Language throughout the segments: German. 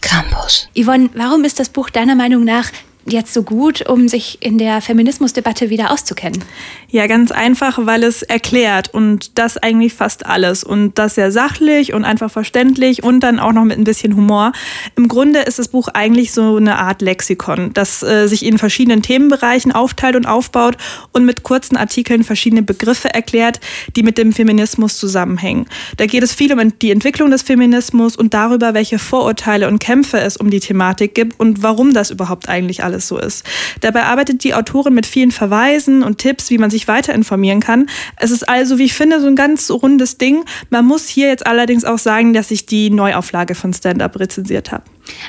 Campus. Yvonne, warum ist das Buch deiner Meinung nach jetzt so gut, um sich in der Feminismusdebatte wieder auszukennen? Ja, ganz einfach, weil es erklärt und das eigentlich fast alles und das sehr sachlich und einfach verständlich und dann auch noch mit ein bisschen Humor. Im Grunde ist das Buch eigentlich so eine Art Lexikon, das äh, sich in verschiedenen Themenbereichen aufteilt und aufbaut und mit kurzen Artikeln verschiedene Begriffe erklärt, die mit dem Feminismus zusammenhängen. Da geht es viel um die Entwicklung des Feminismus und darüber, welche Vorurteile und Kämpfe es um die Thematik gibt und warum das überhaupt eigentlich alles so ist. Dabei arbeitet die Autorin mit vielen Verweisen und Tipps, wie man sich weiter informieren kann. Es ist also, wie ich finde, so ein ganz rundes Ding. Man muss hier jetzt allerdings auch sagen, dass ich die Neuauflage von Stand Up rezensiert habe.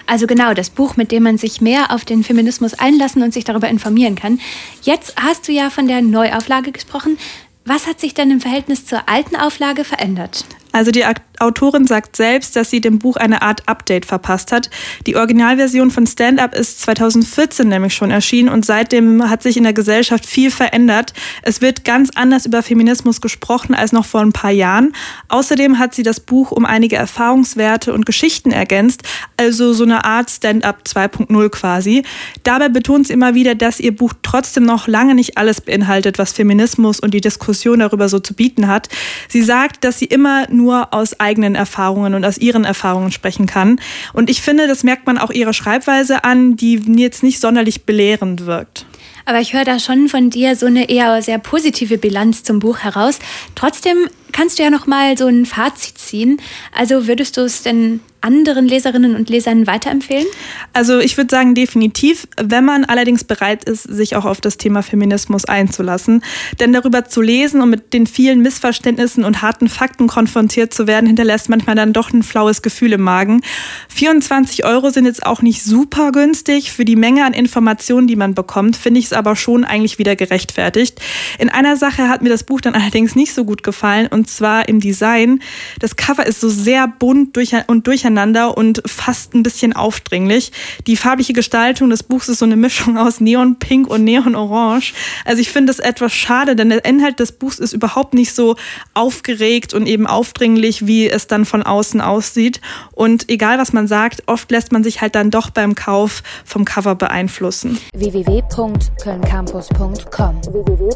Also genau, das Buch, mit dem man sich mehr auf den Feminismus einlassen und sich darüber informieren kann. Jetzt hast du ja von der Neuauflage gesprochen. Was hat sich denn im Verhältnis zur alten Auflage verändert? Also die Autorin sagt selbst, dass sie dem Buch eine Art Update verpasst hat. Die Originalversion von Stand Up ist 2014 nämlich schon erschienen und seitdem hat sich in der Gesellschaft viel verändert. Es wird ganz anders über Feminismus gesprochen als noch vor ein paar Jahren. Außerdem hat sie das Buch um einige Erfahrungswerte und Geschichten ergänzt, also so eine Art Stand Up 2.0 quasi. Dabei betont sie immer wieder, dass ihr Buch trotzdem noch lange nicht alles beinhaltet, was Feminismus und die Diskussion darüber so zu bieten hat. Sie sagt, dass sie immer nur nur aus eigenen Erfahrungen und aus ihren Erfahrungen sprechen kann. Und ich finde, das merkt man auch ihrer Schreibweise an, die jetzt nicht sonderlich belehrend wirkt. Aber ich höre da schon von dir so eine eher sehr positive Bilanz zum Buch heraus. Trotzdem kannst du ja noch mal so ein Fazit ziehen. Also würdest du es denn anderen Leserinnen und Lesern weiterempfehlen? Also ich würde sagen definitiv, wenn man allerdings bereit ist, sich auch auf das Thema Feminismus einzulassen. Denn darüber zu lesen und mit den vielen Missverständnissen und harten Fakten konfrontiert zu werden, hinterlässt manchmal dann doch ein flaues Gefühl im Magen. 24 Euro sind jetzt auch nicht super günstig. Für die Menge an Informationen, die man bekommt, finde ich es aber schon eigentlich wieder gerechtfertigt. In einer Sache hat mir das Buch dann allerdings nicht so gut gefallen und zwar im Design. Das Cover ist so sehr bunt und durcheinander und fast ein bisschen aufdringlich. Die farbliche Gestaltung des Buchs ist so eine Mischung aus Neonpink und Neonorange. Also ich finde es etwas schade, denn der Inhalt des Buchs ist überhaupt nicht so aufgeregt und eben aufdringlich, wie es dann von außen aussieht. Und egal was man sagt, oft lässt man sich halt dann doch beim Kauf vom Cover beeinflussen. www.kölncampus.com www